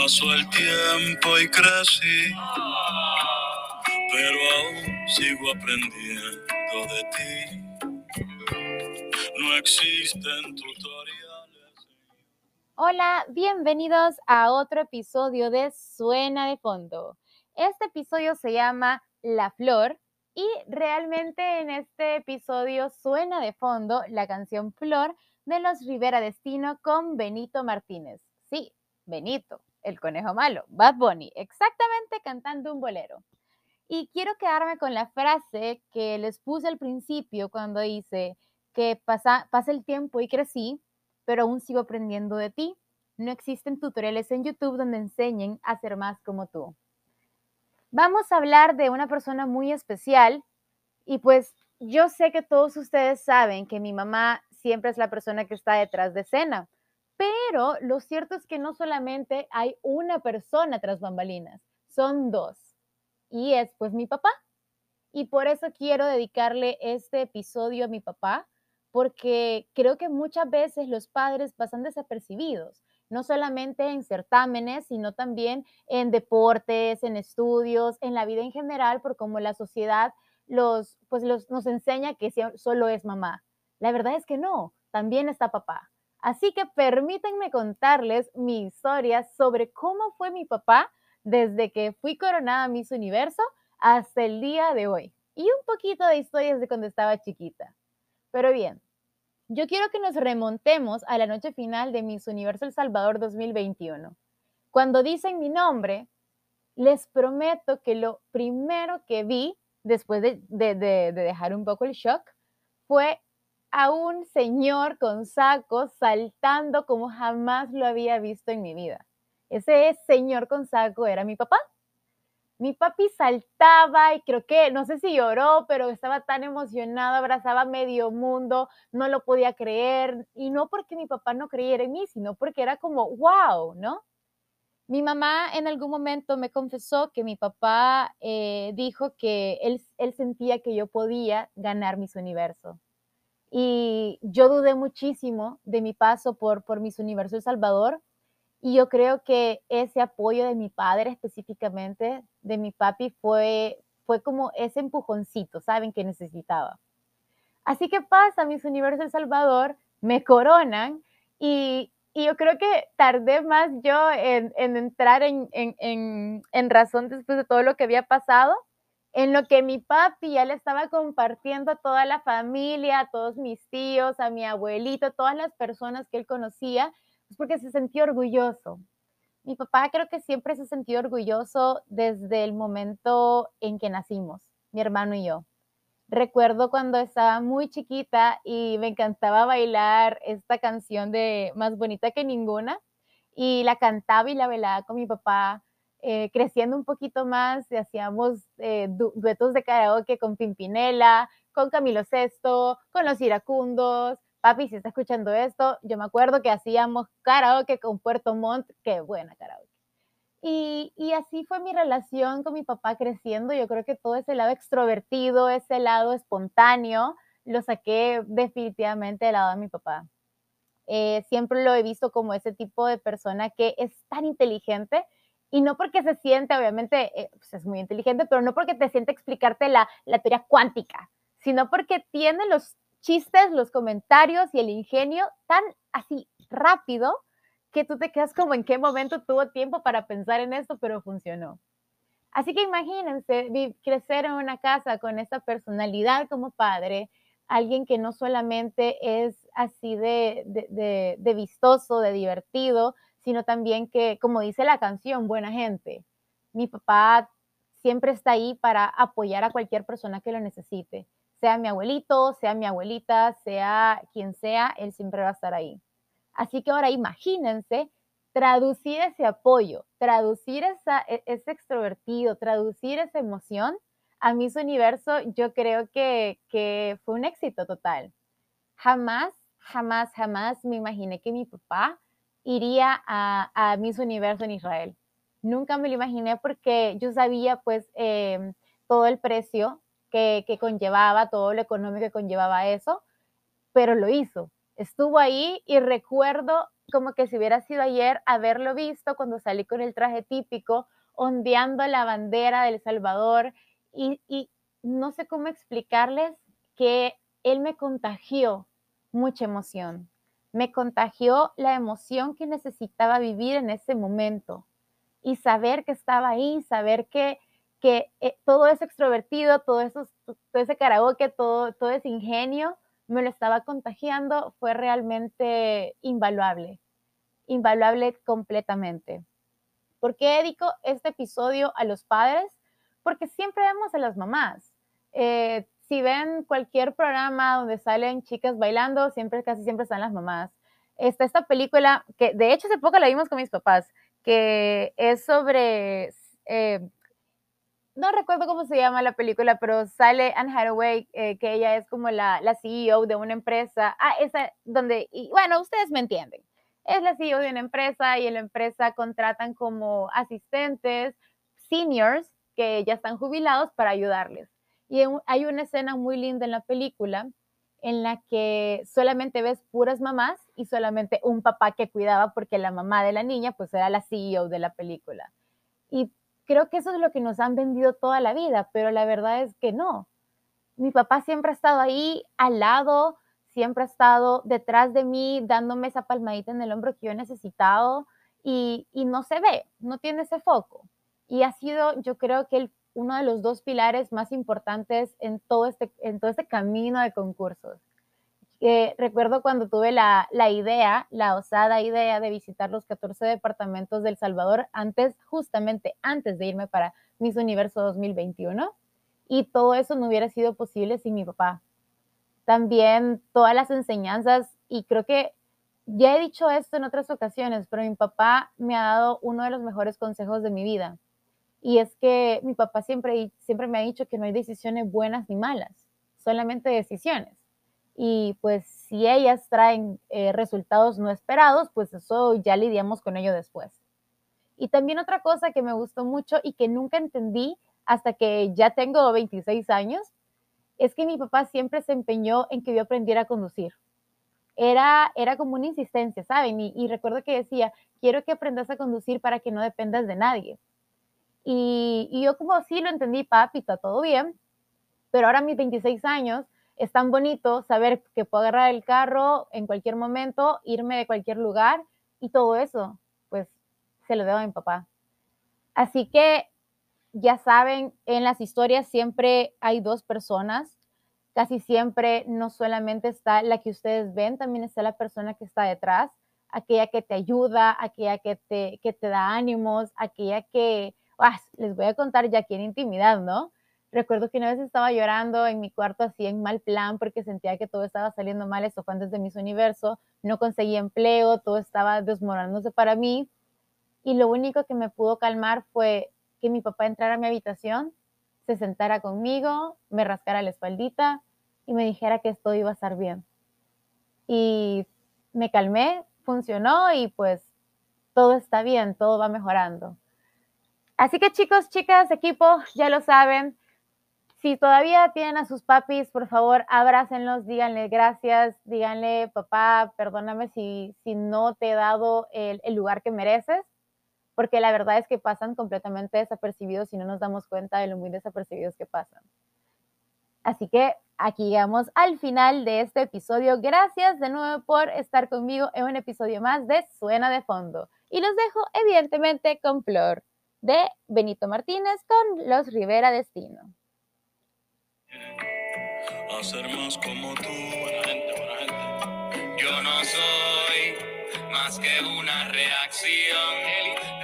Pasó el tiempo y crecí, pero aún sigo aprendiendo de ti. No existen tutoriales. Hola, bienvenidos a otro episodio de Suena de Fondo. Este episodio se llama La Flor y realmente en este episodio suena de fondo la canción Flor de los Rivera Destino con Benito Martínez. Sí, Benito, el conejo malo, Bad Bunny, exactamente cantando un bolero. Y quiero quedarme con la frase que les puse al principio cuando dice que pasa, pasa el tiempo y crecí, pero aún sigo aprendiendo de ti. No existen tutoriales en YouTube donde enseñen a ser más como tú. Vamos a hablar de una persona muy especial y pues yo sé que todos ustedes saben que mi mamá siempre es la persona que está detrás de escena, pero lo cierto es que no solamente hay una persona tras bambalinas, son dos. Y es pues mi papá. Y por eso quiero dedicarle este episodio a mi papá, porque creo que muchas veces los padres pasan desapercibidos no solamente en certámenes, sino también en deportes, en estudios, en la vida en general, por cómo la sociedad los, pues los, nos enseña que solo es mamá. La verdad es que no, también está papá. Así que permítanme contarles mi historia sobre cómo fue mi papá desde que fui coronada Miss Universo hasta el día de hoy. Y un poquito de historias de cuando estaba chiquita. Pero bien, yo quiero que nos remontemos a la noche final de Miss Universo El Salvador 2021. Cuando dicen mi nombre, les prometo que lo primero que vi después de, dejar un poco el shock fue a un señor con sacos saltando como jamás lo había visto en mi vida. Ese señor con saco era mi papá mi papi saltaba y creo que, no sé si lloró, pero estaba tan emocionado, abrazaba medio mundo, no lo podía creer. Y no porque mi papá no creyera en mí, sino porque era como, wow, ¿no? Mi mamá en algún momento me confesó que mi papá eh, dijo que él, sentía que yo podía ganar mis universo. Y yo dudé muchísimo de mi paso por, por Miss Universo El Salvador, y yo creo que ese apoyo de mi padre específicamente, de mi papi, fue, fue como ese empujoncito, ¿saben? Que necesitaba. Así que pasa, mis Universo El Salvador, me coronan y, y, yo creo que tardé más yo en, en entrar en, en, en, razón después de todo lo que había pasado, en lo que mi papi ya le estaba compartiendo a toda la familia, a todos mis tíos, a mi abuelito, a todas las personas que él conocía, es porque se sentía orgulloso. Mi papá creo que siempre se sentió orgulloso desde el momento en que nacimos, mi hermano y yo. Recuerdo cuando estaba muy chiquita y me encantaba bailar esta canción de Más bonita que ninguna y la cantaba y la bailaba con mi papá. Eh, creciendo un poquito más, hacíamos eh, duetos de karaoke con Pimpinela, con Camilo Sesto, con los iracundos, papi, si está escuchando esto, yo me acuerdo que hacíamos karaoke con Puerto Montt, qué buena karaoke. Y, así fue mi relación con mi papá creciendo. Yo creo que todo ese lado extrovertido, ese lado espontáneo, lo saqué definitivamente del lado de mi papá. Eh, siempre lo he visto como ese tipo de persona que es tan inteligente y no porque se siente, obviamente, eh, pues es muy inteligente, pero no porque te siente explicarte la, la teoría cuántica, sino porque tiene los chistes, los comentarios y el ingenio tan así rápido que tú te quedas como en qué momento tuvo tiempo para pensar en esto, pero funcionó. Así que imagínense crecer en una casa con esta personalidad como padre, alguien que no solamente es así de, de, de, vistoso, de divertido, sino también que, como dice la canción, buena gente. Mi papá siempre está ahí para apoyar a cualquier persona que lo necesite sea mi abuelito, sea mi abuelita, sea quien sea, él siempre va a estar ahí. Así que ahora imagínense traducir ese apoyo, traducir esa, e, ese extrovertido, traducir esa emoción a Miss Universo, yo creo que, que fue un éxito total. Jamás, jamás, jamás me imaginé que mi papá iría a, a Miss Universo en Israel. Nunca me lo imaginé porque yo sabía pues em, todo el precio que, conllevaba, todo lo económico que conllevaba eso, pero lo hizo. Estuvo ahí y recuerdo como que si hubiera sido ayer haberlo visto cuando salí con el traje típico, ondeando la bandera del Salvador y no sé cómo explicarles que él me contagió mucha emoción, me contagió la emoción que necesitaba vivir en ese momento y saber que estaba ahí, saber que, que eh, todo ese extrovertido, todo, eso, ese karaoke, todo, todo ese ingenio, me lo estaba contagiando, fue realmente invaluable, invaluable completamente. ¿Por qué dedico este episodio a los padres? Porque siempre vemos a las mamás. Eh, si ven cualquier programa donde salen chicas bailando, siempre, casi siempre están las mamás. Está esta película que de hecho hace poco la vimos con mis papás, que es sobre, eh, no recuerdo cómo se llama la película, pero sale Anne Hathaway, eh, que ella es como la, la, CEO de una empresa. Ah, esa donde, bueno, ustedes me entienden. Es la CEO de una empresa y en la empresa contratan como asistentes, seniors, que ya están jubilados para ayudarles. Y hay una escena muy linda en la película en la que solamente ves puras mamás y solamente un papá que cuidaba porque la mamá de la niña pues era la CEO de la película. Y creo que eso es lo que nos han vendido toda la vida, pero la verdad es que no. Mi papá siempre ha estado ahí al lado, siempre ha estado detrás de mí dándome esa palmadita en el hombro que yo he necesitado y, y no se ve, no tiene ese foco. Y ha sido, yo creo que el uno de los dos pilares más importantes en todo este, en todo este camino de concursos. recuerdo cuando tuve la, la, idea, la osada idea de visitar los 14 departamentos del Salvador antes, justamente antes de irme para Miss Universo 2021. Y todo eso no hubiera sido posible sin mi papá. También todas las enseñanzas, y creo que ya he dicho esto en otras ocasiones, pero mi papá me ha dado uno de los mejores consejos de mi vida y es que mi papá siempre, siempre me ha dicho que no hay decisiones buenas ni malas, solamente decisiones. Y pues si ellas traen eh, resultados no esperados, pues eso ya lidiamos con ello después. Y también otra cosa que me gustó mucho y que nunca entendí hasta que ya tengo 26 años, es que mi papá siempre se empeñó en que yo aprendiera a conducir. Era, era como una insistencia, ¿saben? Y, y recuerdo que decía, quiero que aprendas a conducir para que no dependas de nadie y, yo como sí lo entendí, papi, está todo bien, pero ahora mis 26 años es tan bonito saber que puedo agarrar el carro en cualquier momento, irme de cualquier lugar y todo eso, pues se lo debo a mi papá. Así que ya saben, en las historias siempre hay dos personas, casi siempre no solamente está la que ustedes ven, también está la persona que está detrás, aquella que te ayuda, aquella que te, que te da ánimos, aquella que les voy a contar ya aquí en intimidad, ¿no? Recuerdo que una vez estaba llorando en mi cuarto así en mal plan porque sentía que todo estaba saliendo mal, esto fue antes de Miss Universo, no conseguía empleo, todo estaba desmoronándose para mí y lo único que me pudo calmar fue que mi papá entrara a mi habitación, se sentara conmigo, me rascara la espaldita y me dijera que esto iba a estar bien. Y me calmé, funcionó y pues todo está bien, todo va mejorando. Así que chicos, chicas, equipo, ya lo saben. Si todavía tienen a sus papis, por favor, abrácenlos, díganle gracias, díganle, papá, perdóname si, si no te he dado el, lugar que mereces, porque la verdad es que pasan completamente desapercibidos y no nos damos cuenta de lo muy desapercibidos que pasan. Así que aquí llegamos al final de este episodio. Gracias de nuevo por estar conmigo en un episodio más de Suena de Fondo. Y los dejo evidentemente con Flor de Benito Martínez con Los Rivera Destino. Hacer más como tú, buena gente, buena gente. Yo no soy más que una reacción